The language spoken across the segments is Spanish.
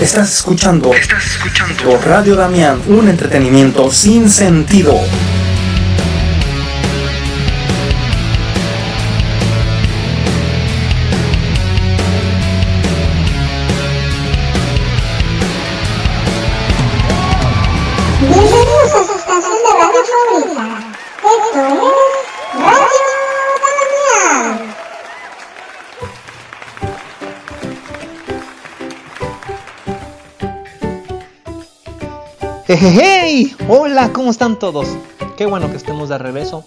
Estás escuchando. Estás escuchando. Radio Damián, un entretenimiento sin sentido. Hey, hola, ¿cómo están todos? Qué bueno que estemos de regreso.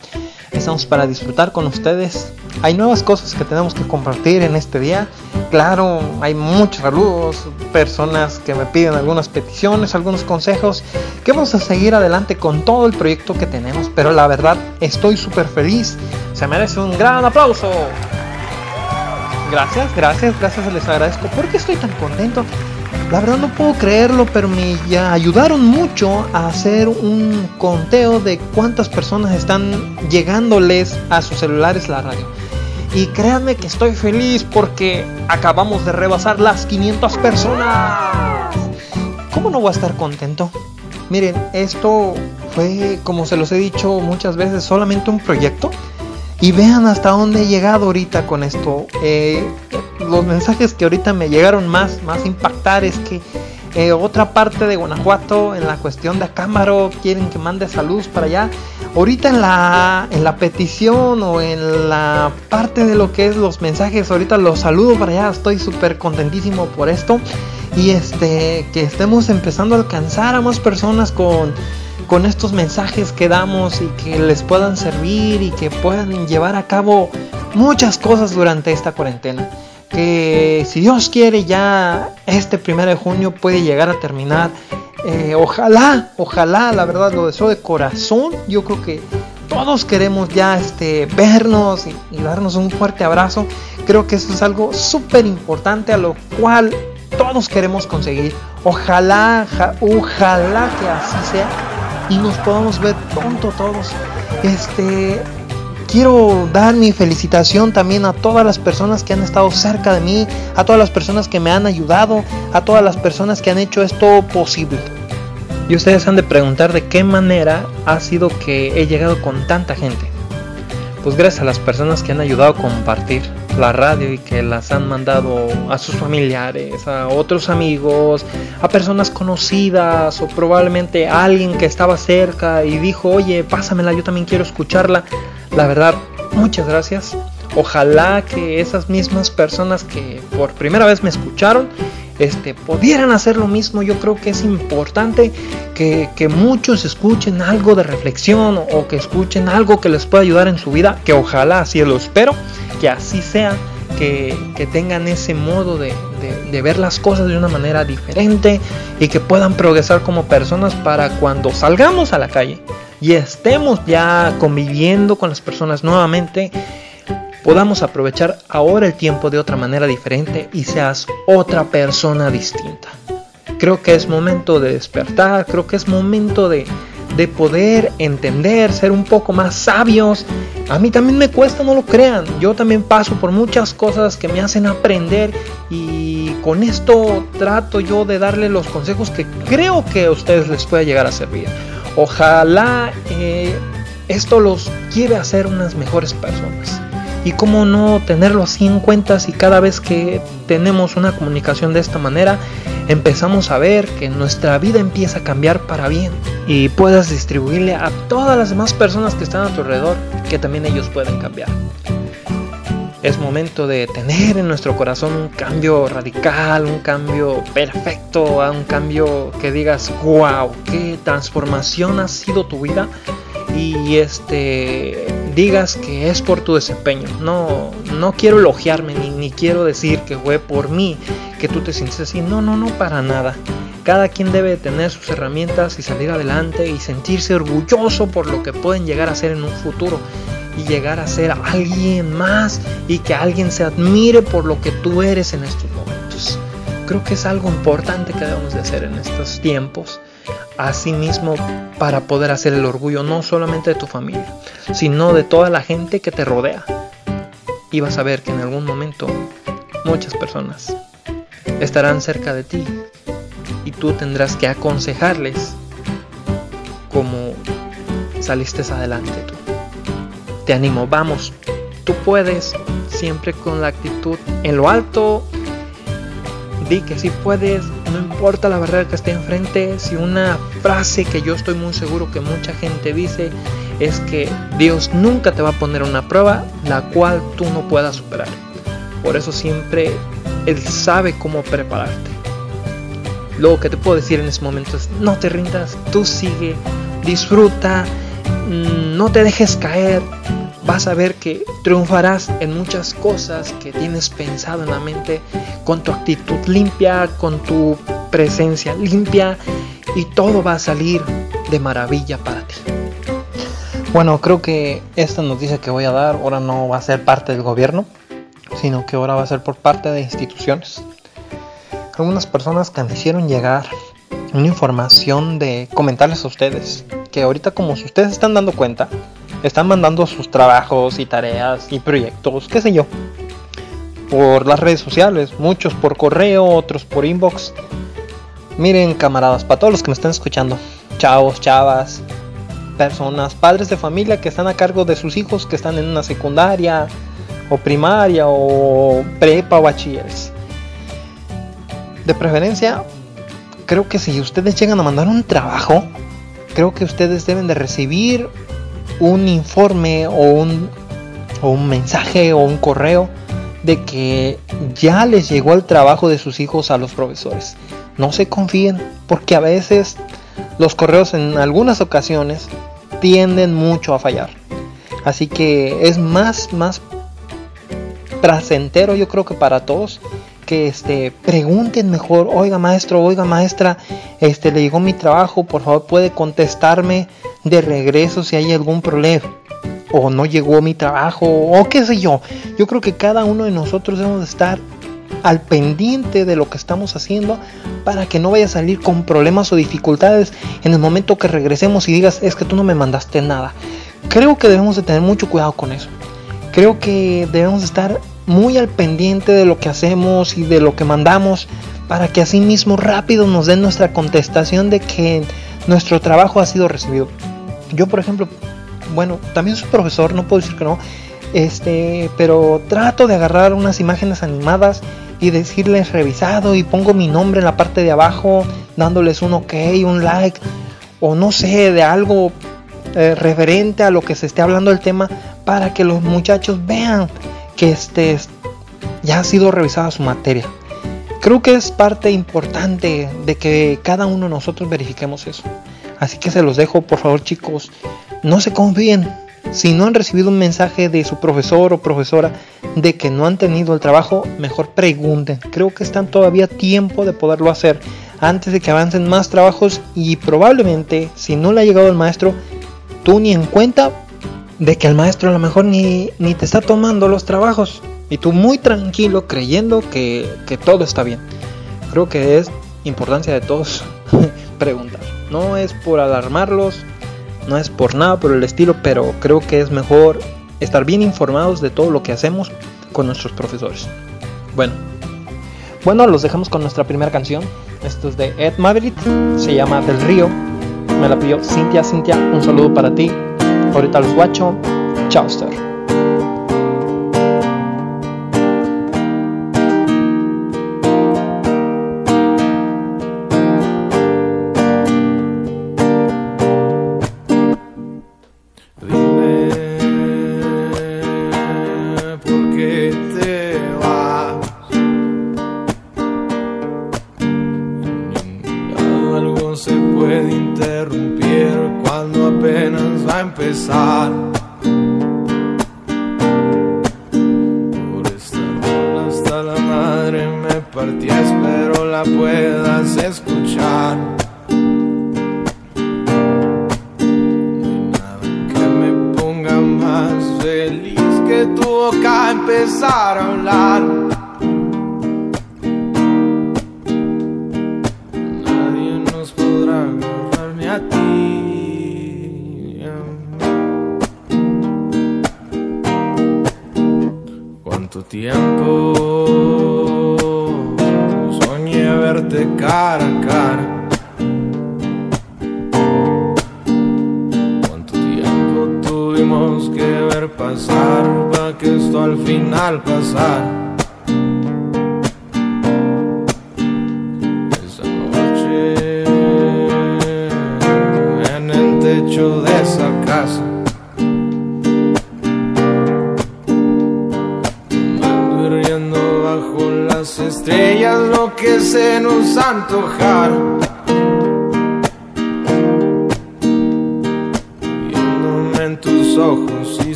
Estamos para disfrutar con ustedes. Hay nuevas cosas que tenemos que compartir en este día. Claro, hay muchos saludos, personas que me piden algunas peticiones, algunos consejos, que vamos a seguir adelante con todo el proyecto que tenemos. Pero la verdad, estoy súper feliz. Se merece un gran aplauso. Gracias, gracias, gracias, les agradezco. ¿Por qué estoy tan contento? La verdad no puedo creerlo, pero me ayudaron mucho a hacer un conteo de cuántas personas están llegándoles a sus celulares la radio. Y créanme que estoy feliz porque acabamos de rebasar las 500 personas. ¿Cómo no voy a estar contento? Miren, esto fue, como se los he dicho muchas veces, solamente un proyecto. Y vean hasta dónde he llegado ahorita con esto. Eh, los mensajes que ahorita me llegaron más, más impactar es que eh, otra parte de Guanajuato en la cuestión de Acámbaro quieren que mande saludos para allá. Ahorita en la, en la petición o en la parte de lo que es los mensajes, ahorita los saludo para allá. Estoy súper contentísimo por esto. Y este, que estemos empezando a alcanzar a más personas con, con estos mensajes que damos y que les puedan servir y que puedan llevar a cabo muchas cosas durante esta cuarentena que si Dios quiere ya este primero de junio puede llegar a terminar. Eh, ojalá, ojalá, la verdad lo deseo de corazón. Yo creo que todos queremos ya este, vernos y, darnos un fuerte abrazo. Creo que eso es algo súper importante a lo cual todos queremos conseguir. Ojalá, ojalá que así sea y nos podamos ver pronto todos. Este, quiero dar mi felicitación también a todas las personas que han estado cerca de mí, a todas las personas que me han ayudado, a todas las personas que han hecho esto posible. Y ustedes han de preguntar de qué manera ha sido que he llegado con tanta gente. Pues gracias a las personas que han ayudado a compartir la radio y que las han mandado a sus familiares, a otros amigos, a personas conocidas o probablemente a alguien que estaba cerca y dijo, oye, pásamela, yo también quiero escucharla. La verdad, muchas gracias. Ojalá que esas mismas personas que por primera vez me escucharon, este, pudieran hacer lo mismo. Yo creo que es importante que, muchos escuchen algo de reflexión o que escuchen algo que les pueda ayudar en su vida. Que ojalá, así lo espero, que así sea. Que, tengan ese modo de, de, ver las cosas de una manera diferente y que puedan progresar como personas para cuando salgamos a la calle y estemos ya conviviendo con las personas nuevamente, podamos aprovechar ahora el tiempo de otra manera diferente y seas otra persona distinta. Creo que es momento de despertar, creo que es momento de, de poder entender, ser un poco más sabios. A mí también me cuesta, no lo crean. Yo también paso por muchas cosas que me hacen aprender y con esto trato yo de darle los consejos que creo que a ustedes les pueda llegar a servir. Ojalá eh, esto los quiere hacer unas mejores personas. Y cómo no tenerlo así en cuenta si cada vez que tenemos una comunicación de esta manera empezamos a ver que nuestra vida empieza a cambiar para bien y puedas distribuirle a todas las demás personas que están a tu alrededor que también ellos pueden cambiar. Es momento de tener en nuestro corazón un cambio radical, un cambio perfecto, un cambio que digas, wow, qué transformación ha sido tu vida y este digas que es por tu desempeño. No, no quiero elogiarme ni, quiero decir que fue por mí que tú te sientes así. No, no, no, para nada. Cada quien debe tener sus herramientas y salir adelante y sentirse orgulloso por lo que pueden llegar a ser en un futuro y llegar a ser alguien más y que alguien se admire por lo que tú eres en estos momentos. Creo que es algo importante que debemos de hacer en estos tiempos. Asimismo, para poder hacer el orgullo no solamente de tu familia, sino de toda la gente que te rodea. Y vas a ver que en algún momento muchas personas estarán cerca de ti y tú tendrás que aconsejarles cómo saliste adelante tú. Te animo, vamos, tú puedes, siempre con la actitud en lo alto. Di que si puedes, no importa la barrera que esté enfrente. Si una frase que yo estoy muy seguro que mucha gente dice es que Dios nunca te va a poner una prueba la cual tú no puedas superar. Por eso siempre Él sabe cómo prepararte. Lo que te puedo decir en ese momento es no te rindas, tú sigue, disfruta, mm, no te dejes caer. Vas a ver que triunfarás en muchas cosas que tienes pensado en la mente con tu actitud limpia, con tu presencia limpia y todo va a salir de maravilla para ti. Bueno, creo que esta noticia que voy a dar ahora no va a ser parte del gobierno, sino que ahora va a ser por parte de instituciones. Algunas personas que me hicieron llegar una información de comentarles a ustedes que ahorita como si ustedes están dando cuenta, están mandando sus trabajos y tareas y proyectos, qué sé yo, por las redes sociales, muchos por correo, otros por inbox. Miren camaradas, para todos los que me están escuchando, chavos, chavas, personas, padres de familia que están a cargo de sus hijos que están en una secundaria o primaria o prepa o bachilleres. De preferencia, creo que si ustedes llegan a mandar un trabajo, creo que ustedes deben de recibir un informe o un, o un mensaje o un correo de que ya les llegó el trabajo de sus hijos a los profesores. No se confíen, porque a veces los correos en algunas ocasiones tienden mucho a fallar. Así que es más, más placentero yo creo que para todos que este pregunten mejor, oiga maestro, oiga maestra, este le llegó mi trabajo, por favor puede contestarme de regreso si hay algún problema o no llegó mi trabajo o qué sé yo. Yo creo que cada uno de nosotros debemos estar al pendiente de lo que estamos haciendo para que no vaya a salir con problemas o dificultades en el momento que regresemos y digas es que tú no me mandaste nada. Creo que debemos de tener mucho cuidado con eso. Creo que debemos estar muy al pendiente de lo que hacemos y de lo que mandamos para que así mismo rápido nos den nuestra contestación de que nuestro trabajo ha sido recibido. Yo, por ejemplo, bueno, también soy profesor, no puedo decir que no, este, pero trato de agarrar unas imágenes animadas y decirles revisado y pongo mi nombre en la parte de abajo, dándoles un ok, un like, o no sé, de algo eh, referente a lo que se esté hablando el tema, para que los muchachos vean que este ya ha sido revisada su materia. Creo que es parte importante de que cada uno de nosotros verifiquemos eso. Así que se los dejo, por favor chicos, no se confíen. Si no han recibido un mensaje de su profesor o profesora de que no han tenido el trabajo, mejor pregunten. Creo que están todavía tiempo de poderlo hacer antes de que avancen más trabajos y probablemente si no le ha llegado el maestro, tú ni en cuenta de que el maestro a lo mejor ni, ni te está tomando los trabajos y tú muy tranquilo creyendo que, que todo está bien. Creo que es importancia de todos preguntar. No es por alarmarlos, no es por nada por el estilo, pero creo que es mejor estar bien informados de todo lo que hacemos con nuestros profesores. Bueno, bueno, los dejamos con nuestra primera canción. Esto es de Ed Maverick, se llama Del Río. Me la pidió Cintia. Cintia, un saludo para ti. Ahorita los guacho. Chao. puede interrumpir cuando apenas va a empezar. Por esta rola hasta la madre me partí, espero la puedas escuchar. Ni nada que me ponga más feliz que tu boca empezar a hablar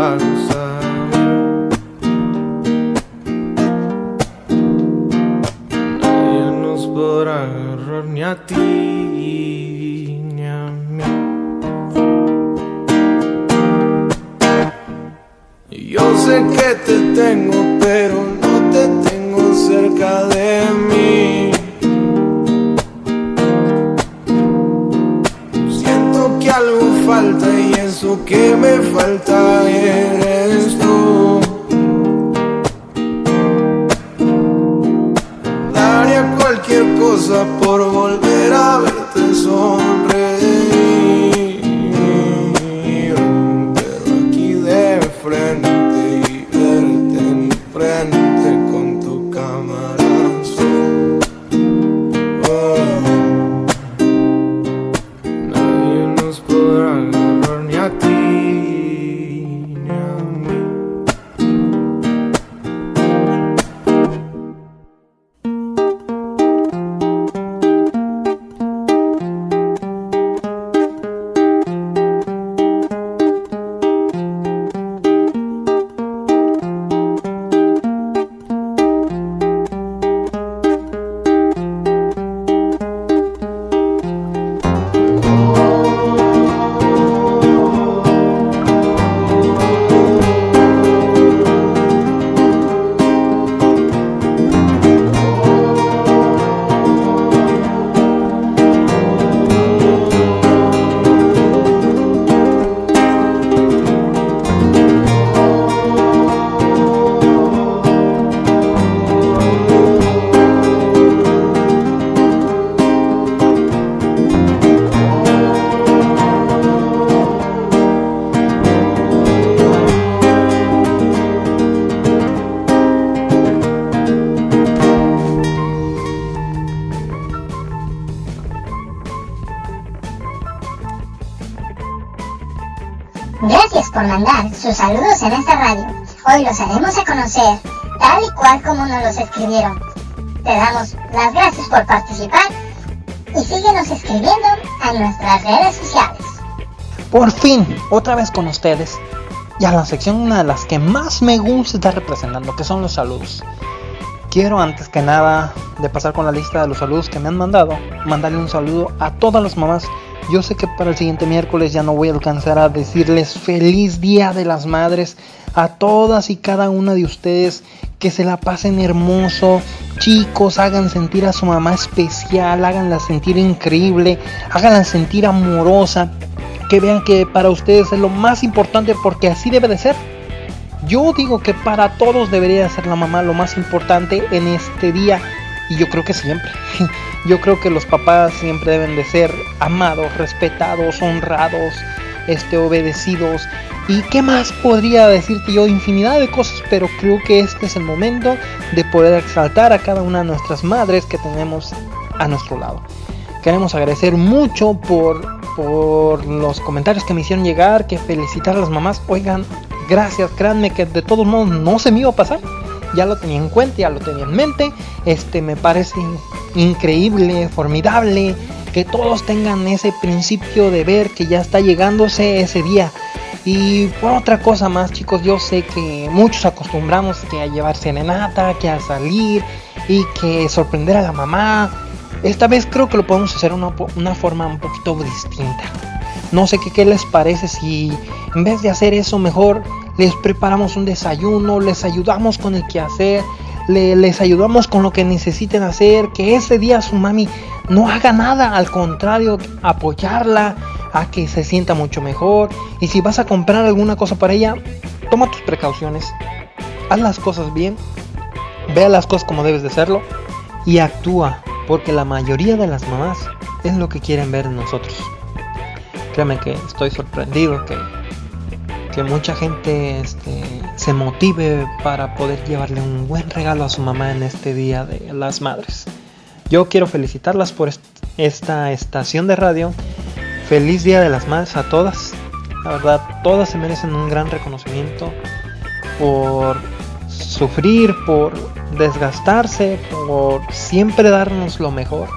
a Nadie nos podrá agarrar ni a ti sus saludos en esta radio. Hoy los haremos a conocer, tal y cual como nos los escribieron. Te damos las gracias por participar y síguenos escribiendo a nuestras redes sociales. Por fin, otra vez con ustedes. Y a la sección una de las que más me gusta estar representando, que son los saludos. Quiero antes que nada de pasar con la lista de los saludos que me han mandado, mandarle un saludo a todas las mamás. Yo sé que para el siguiente miércoles ya no voy a alcanzar a decirles feliz día de las madres a todas y cada una de ustedes. Que se la pasen hermoso. Chicos, hagan sentir a su mamá especial, háganla sentir increíble, háganla sentir amorosa. Que vean que para ustedes es lo más importante porque así debe de ser. Yo digo que para todos debería ser la mamá lo más importante en este día y yo creo que siempre. Yo creo que los papás siempre deben de ser amados, respetados, honrados, este obedecidos y qué más podría decirte yo infinidad de cosas, pero creo que este es el momento de poder exaltar a cada una de nuestras madres que tenemos a nuestro lado. Queremos agradecer mucho por por los comentarios que me hicieron llegar, que felicitar a las mamás. Oigan, gracias, créanme que de todos modos no se me iba a pasar. Ya lo tenía en cuenta, ya lo tenía en mente. Este me parece increíble, formidable que todos tengan ese principio de ver que ya está llegándose ese día. Y por otra cosa más, chicos, yo sé que muchos acostumbramos que a llevar serenata, que a salir y que sorprender a la mamá. Esta vez creo que lo podemos hacer una, una, forma un poquito distinta. No sé qué, qué les parece si en vez de hacer eso mejor les preparamos un desayuno, les ayudamos con el quehacer, le, les ayudamos con lo que necesiten hacer, que ese día su mami no haga nada, al contrario, apoyarla a que se sienta mucho mejor. Y si vas a comprar alguna cosa para ella, toma tus precauciones, haz las cosas bien, vea las cosas como debes de hacerlo y actúa, porque la mayoría de las mamás es lo que quieren ver en nosotros. Créeme que estoy sorprendido que, que mucha gente este, se motive para poder llevarle un buen regalo a su mamá en este Día de las Madres. Yo quiero felicitarlas por esta estación de radio. Feliz Día de las Madres a todas. La verdad, todas se merecen un gran reconocimiento por sufrir, por desgastarse, por siempre darnos lo mejor,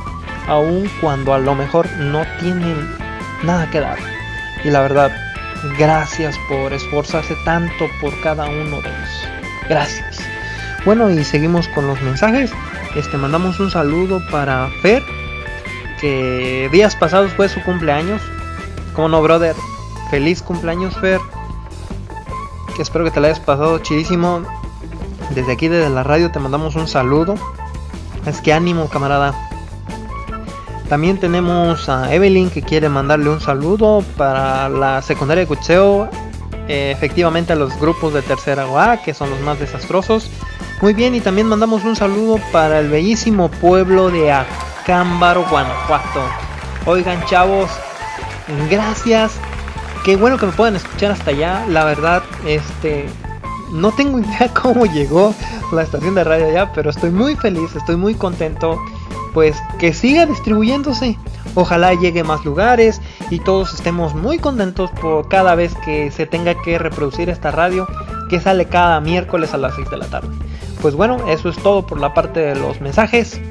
aun cuando a lo mejor no tienen nada que dar. Y la verdad, gracias por esforzarse tanto por cada uno de ellos. Gracias. Bueno, y seguimos con los mensajes. Este mandamos un saludo para Fer, que días pasados fue su cumpleaños. Como no, brother. Feliz cumpleaños, Fer. Que espero que te la hayas pasado chidísimo. Desde aquí, desde la radio, te mandamos un saludo. Es que ánimo, camarada. También tenemos a Evelyn que quiere mandarle un saludo para la secundaria de Cucheo. Eh, efectivamente a los grupos de tercera A, que son los más desastrosos. Muy bien, y también mandamos un saludo para el bellísimo pueblo de Acámbaro, Guanajuato. Oigan, chavos, gracias. Qué bueno que me puedan escuchar hasta allá. La verdad, este no tengo idea cómo llegó la estación de radio allá, pero estoy muy feliz, estoy muy contento. Pues que siga distribuyéndose. Ojalá llegue a más lugares y todos estemos muy contentos por cada vez que se tenga que reproducir esta radio que sale cada miércoles a las 6 de la tarde. Pues bueno, eso es todo por la parte de los mensajes.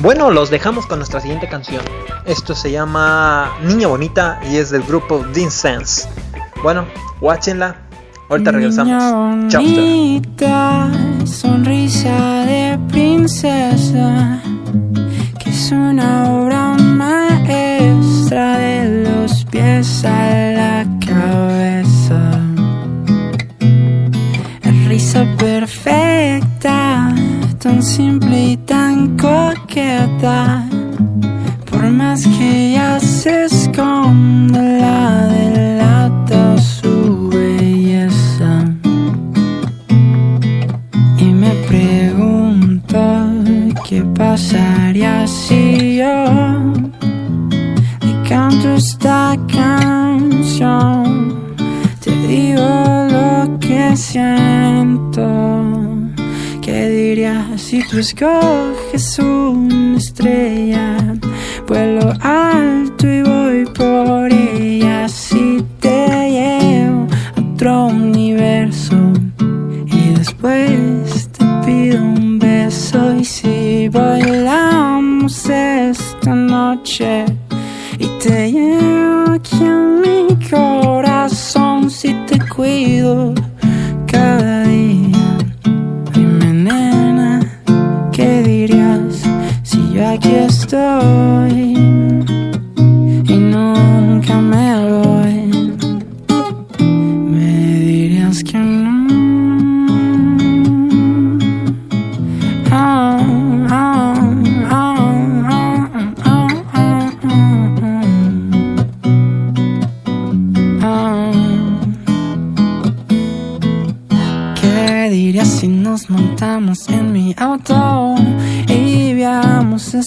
Bueno, los dejamos con nuestra siguiente canción. Esto se llama Niña Bonita y es del grupo Dean Sense. Bueno, watchenla Ahorita regresamos. Chao. sonrisa de princesa, una obra maestra de los pies a la cabeza. Risa perfecta, tan simple y tan coqueta. Por más que ella se esconda la delata su ¿Qué pasaría que siento. ¿Qué dirías si tú escoges una estrella? Vuelo alto y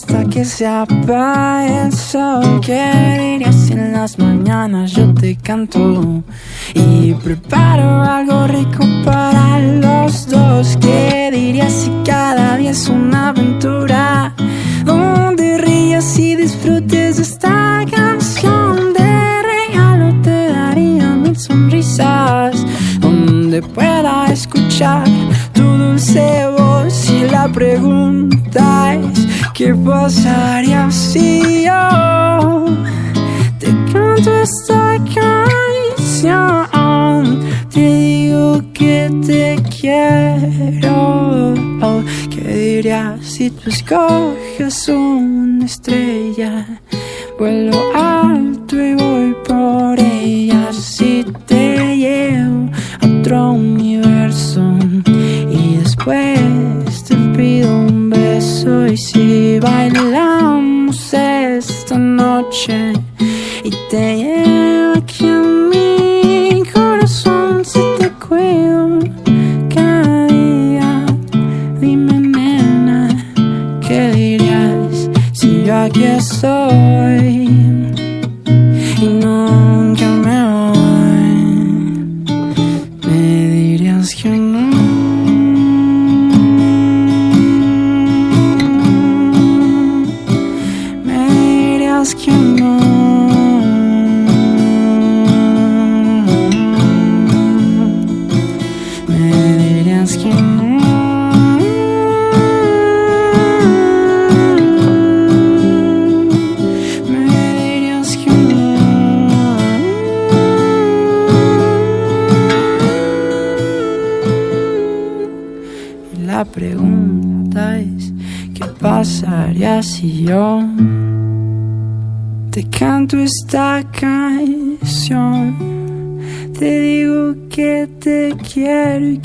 hasta que se apague el sol. ¿Qué dirías si en las mañanas yo te canto y preparo algo rico para los dos? ¿Qué dirías si cada día es una aventura donde rías y disfrutes esta canción? De regalo te daría mil sonrisas donde pueda escuchar dulce voz y la pregunta ¿Qué pasaría si yo te canto esta canción? Te digo que te quiero ¿Qué dirías si tú escoges una estrella? Vuelo alto y voy por ella si te llevo a otro universo después pido un beso y si bailamos esta noche y te llevo aquí a mi corazón si te cuido cada día. Dime nena, ¿qué dirías si yo aquí estoy?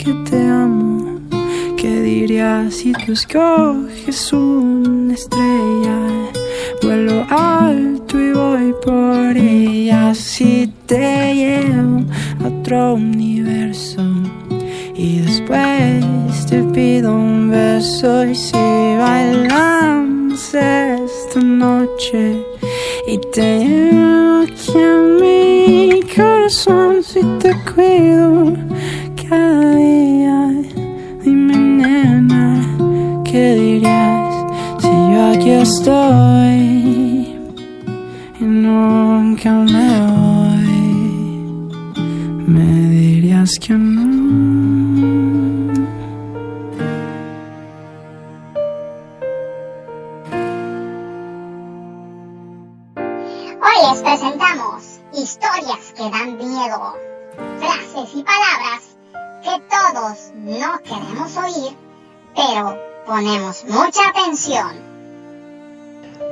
Que te amo. ¿Qué dirías si tú escoges una estrella? ¿Qué dirías si yo aquí estoy y nunca me voy? Me dirías que no.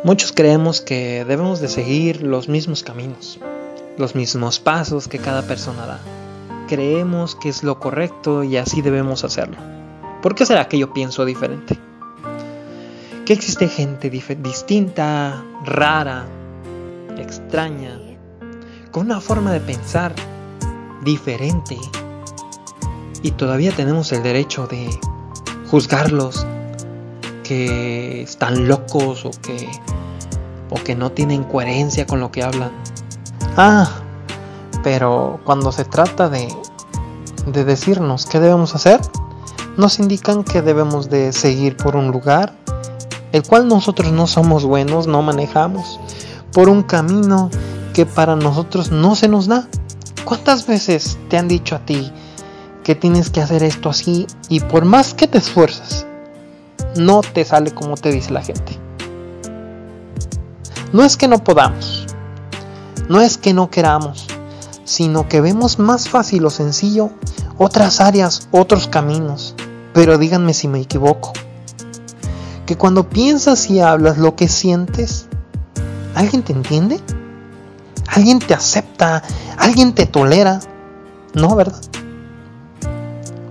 Muchos creemos que debemos de seguir los mismos caminos, los mismos pasos que cada persona da. Creemos que es lo correcto y así debemos hacerlo. ¿Por qué será que yo pienso diferente? Que existe gente distinta, rara, extraña, con una forma de pensar diferente y todavía tenemos el derecho de juzgarlos que están locos o que o que no tienen coherencia con lo que hablan. Ah, pero cuando se trata de de decirnos qué debemos hacer, nos indican que debemos de seguir por un lugar el cual nosotros no somos buenos, no manejamos, por un camino que para nosotros no se nos da. ¿Cuántas veces te han dicho a ti que tienes que hacer esto así y por más que te esfuerzas, no te sale como te dice la gente? No es que no podamos, no es que no queramos, sino que vemos más fácil o sencillo otras áreas, otros caminos. Pero díganme si me equivoco. Que cuando piensas y hablas lo que sientes, ¿alguien te entiende? ¿Alguien te acepta? ¿Alguien te tolera? No, ¿verdad?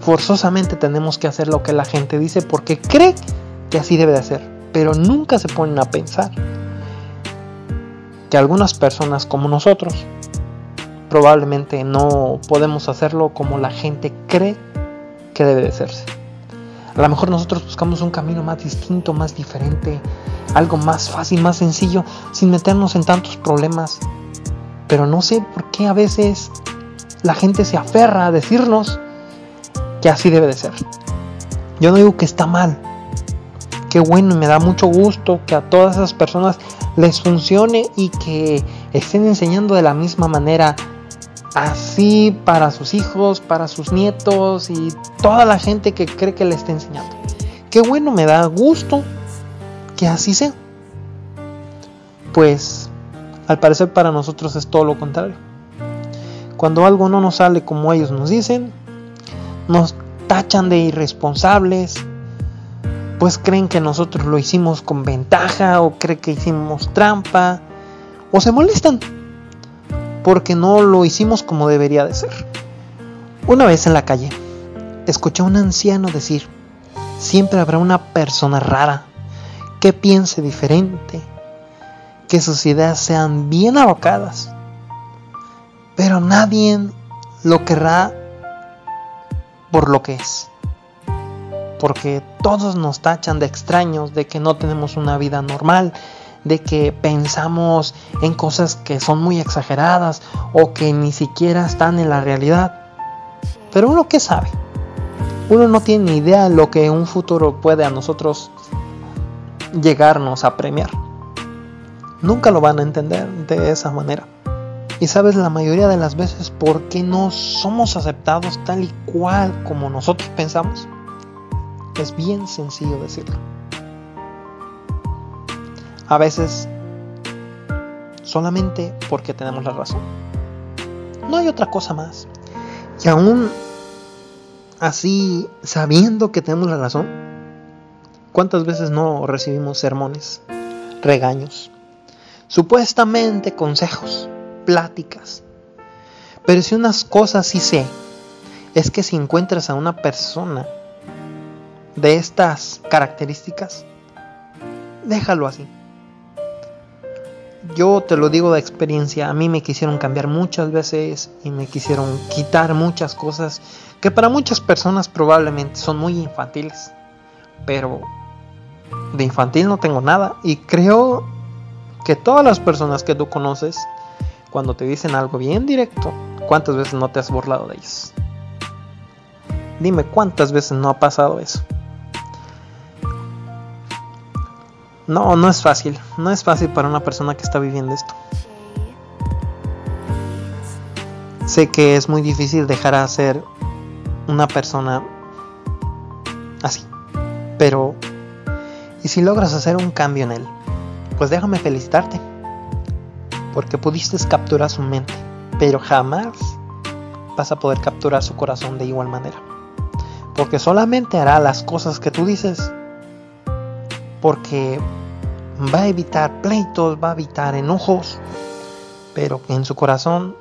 Forzosamente tenemos que hacer lo que la gente dice porque cree que así debe de ser, pero nunca se ponen a pensar que algunas personas como nosotros probablemente no podemos hacerlo como la gente cree que debe de hacerse. A lo mejor nosotros buscamos un camino más distinto, más diferente, algo más fácil, más sencillo, sin meternos en tantos problemas. Pero no sé por qué a veces la gente se aferra a decirnos que así debe de ser. Yo no digo que está mal. Qué bueno me da mucho gusto que a todas esas personas les funcione y que estén enseñando de la misma manera así para sus hijos, para sus nietos y toda la gente que cree que le está enseñando. Qué bueno, me da gusto que así sea. Pues al parecer para nosotros es todo lo contrario. Cuando algo no nos sale como ellos nos dicen, nos tachan de irresponsables, pues creen que nosotros lo hicimos con ventaja o creen que hicimos trampa o se molestan porque no lo hicimos como debería de ser. Una vez en la calle, escuché a un anciano decir, siempre habrá una persona rara que piense diferente, que sus ideas sean bien alocadas, pero nadie lo querrá por lo que es. Porque todos nos tachan de extraños, de que no tenemos una vida normal, de que pensamos en cosas que son muy exageradas o que ni siquiera están en la realidad. Pero uno qué sabe? Uno no tiene ni idea de lo que un futuro puede a nosotros llegarnos a premiar. Nunca lo van a entender de esa manera. Y sabes la mayoría de las veces por qué no somos aceptados tal y cual como nosotros pensamos. Es bien sencillo decirlo. A veces solamente porque tenemos la razón. No hay otra cosa más. Y aún así, sabiendo que tenemos la razón, ¿cuántas veces no recibimos sermones, regaños, supuestamente consejos, pláticas? Pero si unas cosas sí sé, es que si encuentras a una persona de estas características, déjalo así. Yo te lo digo de experiencia, a mí me quisieron cambiar muchas veces y me quisieron quitar muchas cosas que para muchas personas probablemente son muy infantiles. Pero de infantil no tengo nada y creo que todas las personas que tú conoces, cuando te dicen algo bien directo, ¿cuántas veces no te has burlado de ellos? Dime cuántas veces no ha pasado eso. No, no es fácil. No es fácil para una persona que está viviendo esto. Sé que es muy difícil dejar a ser una persona así. Pero, ¿y si logras hacer un cambio en él? Pues déjame felicitarte. Porque pudiste capturar su mente. Pero jamás vas a poder capturar su corazón de igual manera. Porque solamente hará las cosas que tú dices porque va a evitar pleitos, va a evitar enojos, pero en su corazón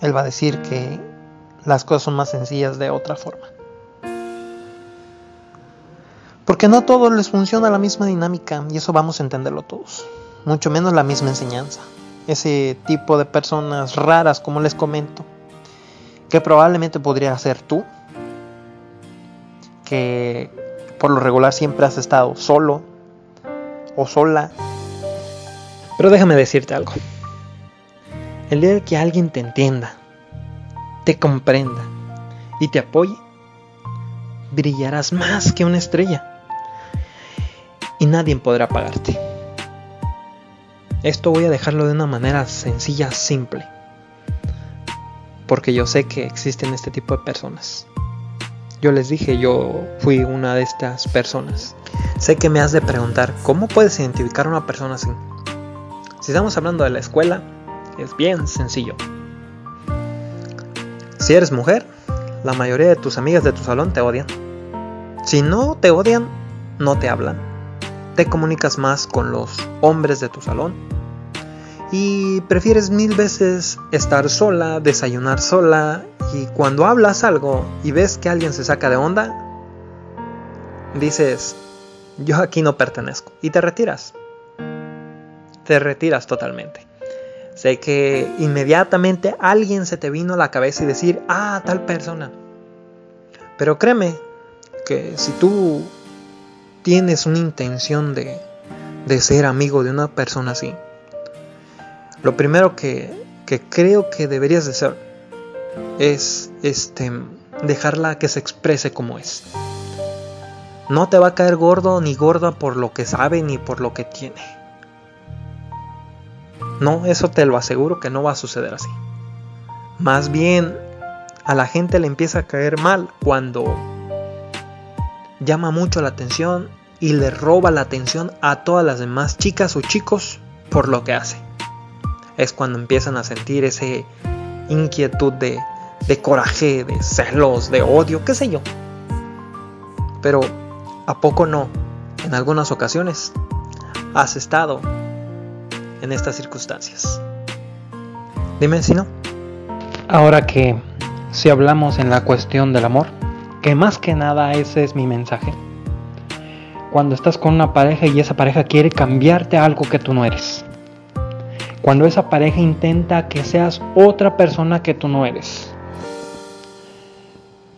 él va a decir que las cosas son más sencillas de otra forma. Porque no a todos les funciona la misma dinámica y eso vamos a entenderlo todos, mucho menos la misma enseñanza. Ese tipo de personas raras, como les comento, que probablemente podría ser tú, que por lo regular siempre has estado solo o sola. Pero déjame decirte algo. El día de que alguien te entienda, te comprenda y te apoye, brillarás más que una estrella. Y nadie podrá apagarte. Esto voy a dejarlo de una manera sencilla, simple. Porque yo sé que existen este tipo de personas. Yo les dije, yo fui una de estas personas. Sé que me has de preguntar, ¿cómo puedes identificar a una persona así? Si estamos hablando de la escuela, es bien sencillo. Si eres mujer, la mayoría de tus amigas de tu salón te odian. Si no te odian, no te hablan. Te comunicas más con los hombres de tu salón. Y prefieres mil veces estar sola, desayunar sola y cuando hablas algo y ves que alguien se saca de onda, dices, yo aquí no pertenezco. Y te retiras. Te retiras totalmente. Sé que inmediatamente alguien se te vino a la cabeza y decir, ah, tal persona. Pero créeme que si tú tienes una intención de, de ser amigo de una persona así, lo primero que, que creo que deberías de hacer es este, dejarla que se exprese como es. No te va a caer gordo ni gorda por lo que sabe ni por lo que tiene. No, eso te lo aseguro que no va a suceder así. Más bien, a la gente le empieza a caer mal cuando llama mucho la atención y le roba la atención a todas las demás chicas o chicos por lo que hace. Es cuando empiezan a sentir ese inquietud de de coraje, de celos, de odio, qué sé yo. Pero, ¿a poco no? En algunas ocasiones has estado en estas circunstancias. Dime si no. Ahora que si hablamos en la cuestión del amor, que más que nada ese es mi mensaje. Cuando estás con una pareja y esa pareja quiere cambiarte a algo que tú no eres. Cuando esa pareja intenta que seas otra persona que tú no eres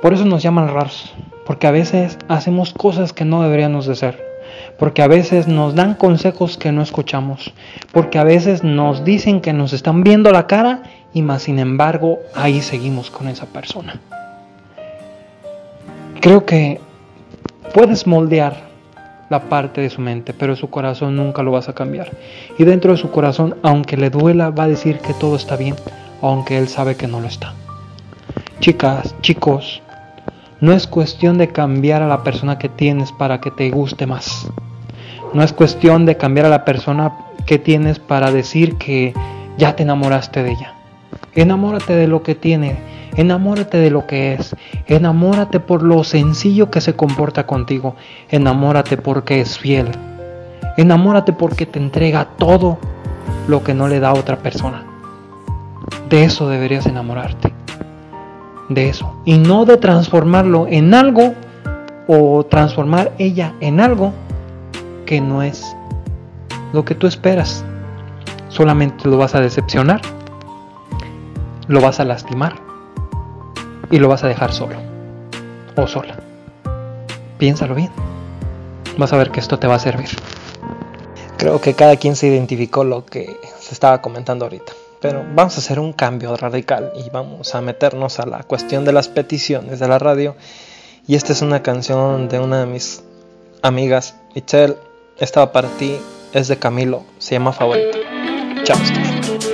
por eso nos llaman raros, porque a veces hacemos cosas que no deberíamos de ser. porque a veces nos dan consejos que no escuchamos, porque a veces nos dicen que nos están viendo la cara y más sin embargo ahí seguimos con esa persona. Creo que puedes moldear la parte de su mente, pero su corazón nunca lo vas a cambiar. Y dentro de su corazón, aunque le duela, va a decir que todo está bien, aunque él sabe que no lo está. Chicas, chicos, no es cuestión de cambiar a la persona que tienes para que te guste más. No es cuestión de cambiar a la persona que tienes para decir que ya te enamoraste de ella. Enamórate de lo que tiene, enamórate de lo que es, enamórate por lo sencillo que se comporta contigo, enamórate porque es fiel, enamórate porque te entrega todo lo que no le da a otra persona. De eso deberías enamorarte de eso y no de transformarlo en algo o transformar ella en algo que no es lo que tú esperas. Solamente lo vas a decepcionar, lo vas a lastimar y lo vas a dejar solo o sola. Piénsalo bien. Vas a ver que esto te va a servir. Creo que cada quien se identificó lo que se estaba comentando ahorita. Pero vamos a hacer un cambio radical y vamos a meternos a la cuestión de las peticiones de la radio. Y esta es una canción de una de mis amigas, Michelle. Estaba para ti, es de Camilo, se llama Favorito. Chao.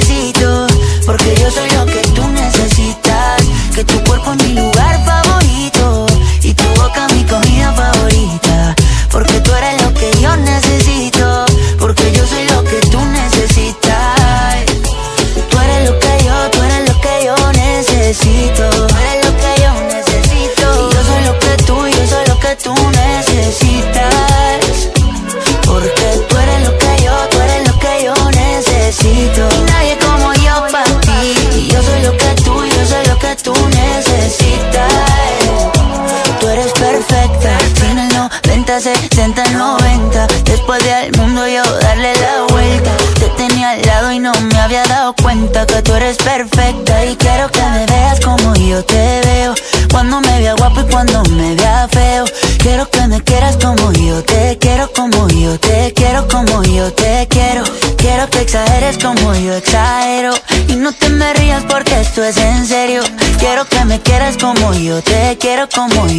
porque yo soy lo que tú necesitas. Que tu cuerpo es mi lugar favorito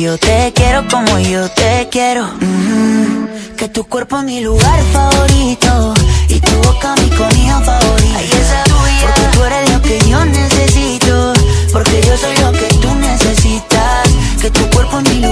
yo te quiero, como yo te quiero. Mm, que tu cuerpo es mi lugar favorito y tu boca mi comida favorita. Porque tú eres lo que yo necesito, porque yo soy lo que tú necesitas. Que tu cuerpo es mi lugar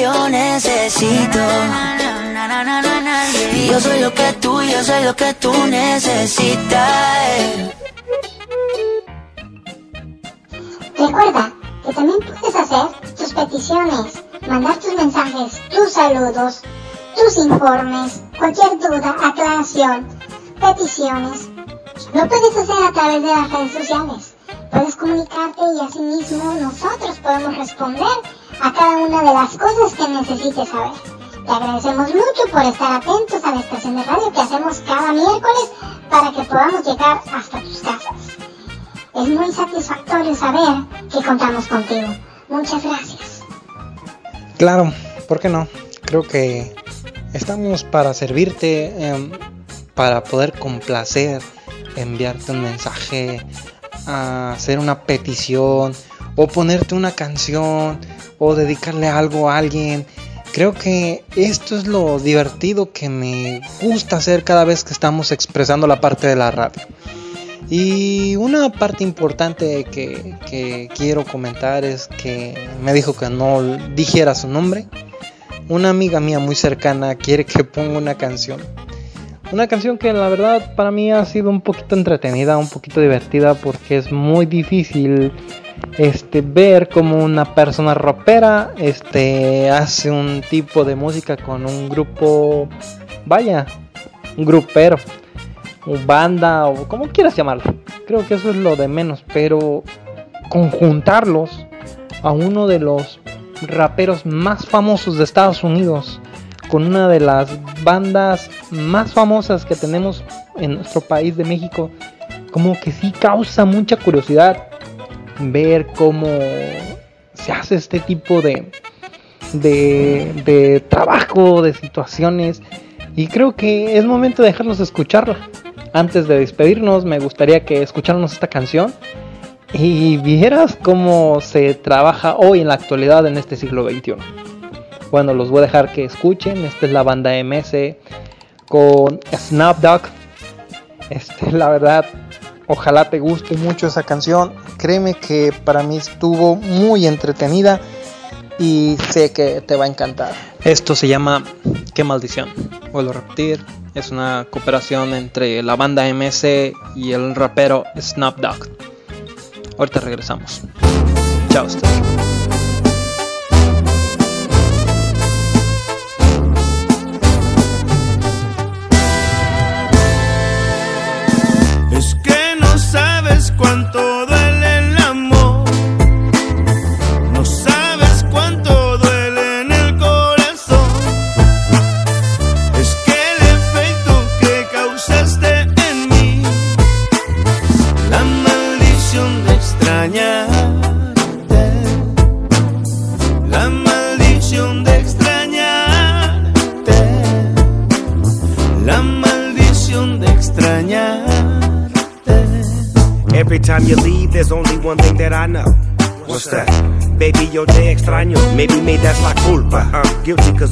yo necesito. Y yo soy lo que tú, yo soy lo que tú necesitas. Recuerda que también puedes hacer tus peticiones, mandar tus mensajes, tus saludos, tus informes, cualquier duda, aclaración, peticiones. Lo puedes hacer a través de las redes sociales. Puedes comunicarte y asimismo nosotros podemos responder a cada una de las cosas que necesites saber. Te agradecemos mucho por estar atentos a la estación de radio que hacemos cada miércoles para que podamos llegar hasta tus casas. Es muy satisfactorio saber que contamos contigo. Muchas gracias. Claro, ¿por qué no? Creo que estamos para servirte, em, para poder complacer, enviarte un mensaje, hacer una petición o ponerte una canción o dedicarle algo a alguien. Creo que esto es lo divertido que me gusta hacer cada vez que estamos expresando la parte de la radio. Y una parte importante que, quiero comentar es que me dijo que no dijera su nombre. Una amiga mía muy cercana quiere que ponga una canción. Una canción que la verdad para mí ha sido un poquito entretenida, un poquito divertida porque es muy difícil este ver como una persona ropera este hace un tipo de música con un grupo vaya, un grupero o banda o como quieras llamarlo. Creo que eso es lo de menos, pero conjuntarlos a uno de los raperos más famosos de Estados Unidos con una de las bandas más famosas que tenemos en nuestro país de México, como que sí causa mucha curiosidad ver cómo se hace este tipo de, de, trabajo, de situaciones. Y creo que es momento de dejarlos escucharla. Antes de despedirnos, me gustaría que escucháramos esta canción y vieras cómo se trabaja hoy en la actualidad en este siglo XXI. Bueno, los voy a dejar que escuchen. Esta es la banda MS con Snapdog. Este, la verdad, ojalá te guste mucho esa canción. Créeme que para mí estuvo muy entretenida y sé que te va a encantar. Esto se llama Qué maldición. Vuelvo a repetir, es una cooperación entre la banda MS y el rapero Snapdog. Ahorita regresamos. Chao. Cuánto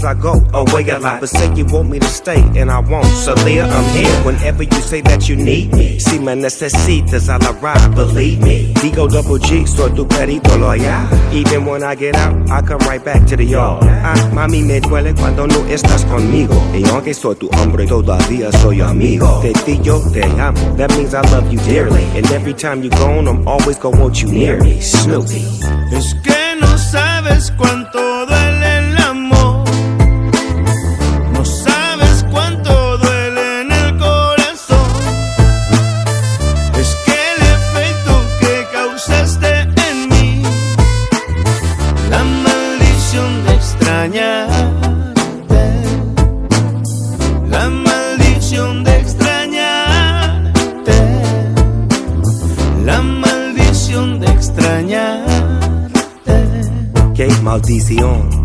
I go away a lot. But say you want me to stay, and I won't. So, Leah, I'm here whenever you say that you need me. Si me necesitas, I'll arrive, believe me. Digo double G, soy tu perito loyal. Even when I get out, I come right back to the yard. Ah, mami, me duele cuando no estás conmigo. Y aunque soy tu hombre, todavía soy amigo. Te digo, te amo. That means I love you dearly. And every time you're gone, I'm always gonna want you near me. Snoopy. Es que no sabes cuánto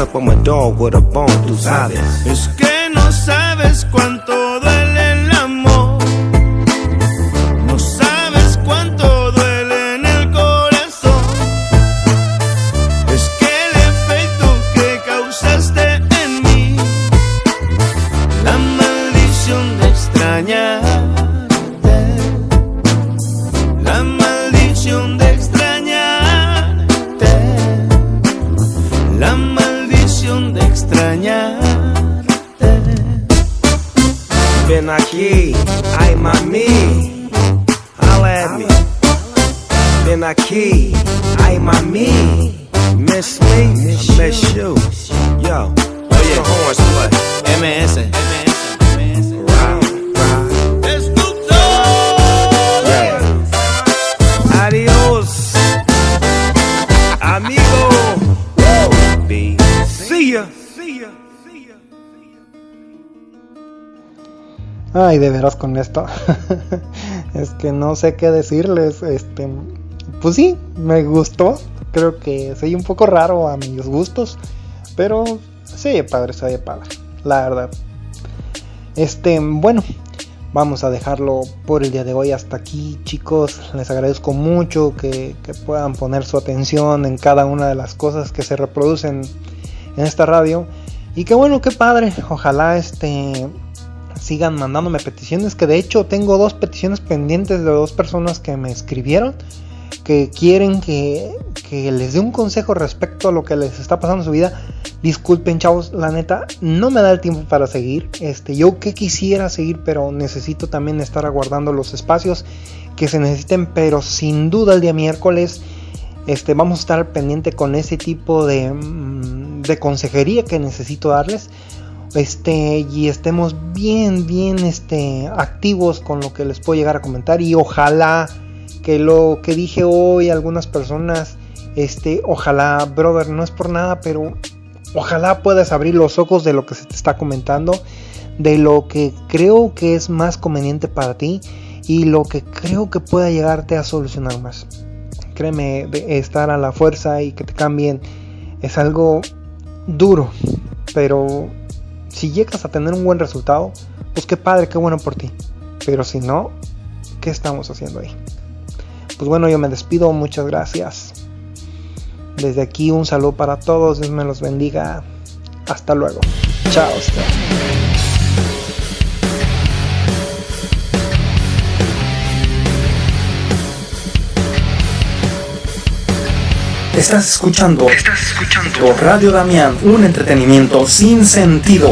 up on my dog with a bone, tú sabes. Es que no sabes cuánto duele Ven aquí, ay mami, holla at me. Ven aquí, ay mami, miss me, miss you. Yo, oye, the horns play. MS. Round, Ay, de veras con esto. es que no sé qué decirles. Este, pues sí, me gustó. Creo que soy un poco raro a mis gustos, pero se oye padre, se padre, la verdad. Este, bueno, vamos a dejarlo por el día de hoy hasta aquí, chicos. Les agradezco mucho que, que puedan poner su atención en cada una de las cosas que se reproducen en esta radio. Y que bueno, qué padre. Ojalá este sigan mandándome peticiones. Que de hecho tengo dos peticiones pendientes de dos personas que me escribieron. Que quieren que, les dé un consejo respecto a lo que les está pasando en su vida. Disculpen, chavos, la neta, no me da el tiempo para seguir. Este, yo que quisiera seguir, pero necesito también estar aguardando los espacios que se necesiten. Pero sin duda el día miércoles este, vamos a estar pendiente con ese tipo de, mm, de consejería que necesito darles. Este, y estemos bien, bien este, activos con lo que les puedo llegar a comentar. Y ojalá que lo que dije hoy, algunas personas, este, ojalá, brother, no es por nada, pero ojalá puedas abrir los ojos de lo que se te está comentando, de lo que creo que es más conveniente para ti y lo que creo que pueda llegarte a solucionar más. Créeme, de estar a la fuerza y que te cambien es algo duro, pero si llegas a tener un buen resultado, pues qué padre, qué bueno por ti. Pero si no, ¿qué estamos haciendo ahí? Pues bueno, yo me despido, muchas gracias. Desde aquí un saludo para todos, Dios me los bendiga. Hasta luego. Chao. Estás escuchando, estás escuchando Radio Damián, un entretenimiento sin sentido.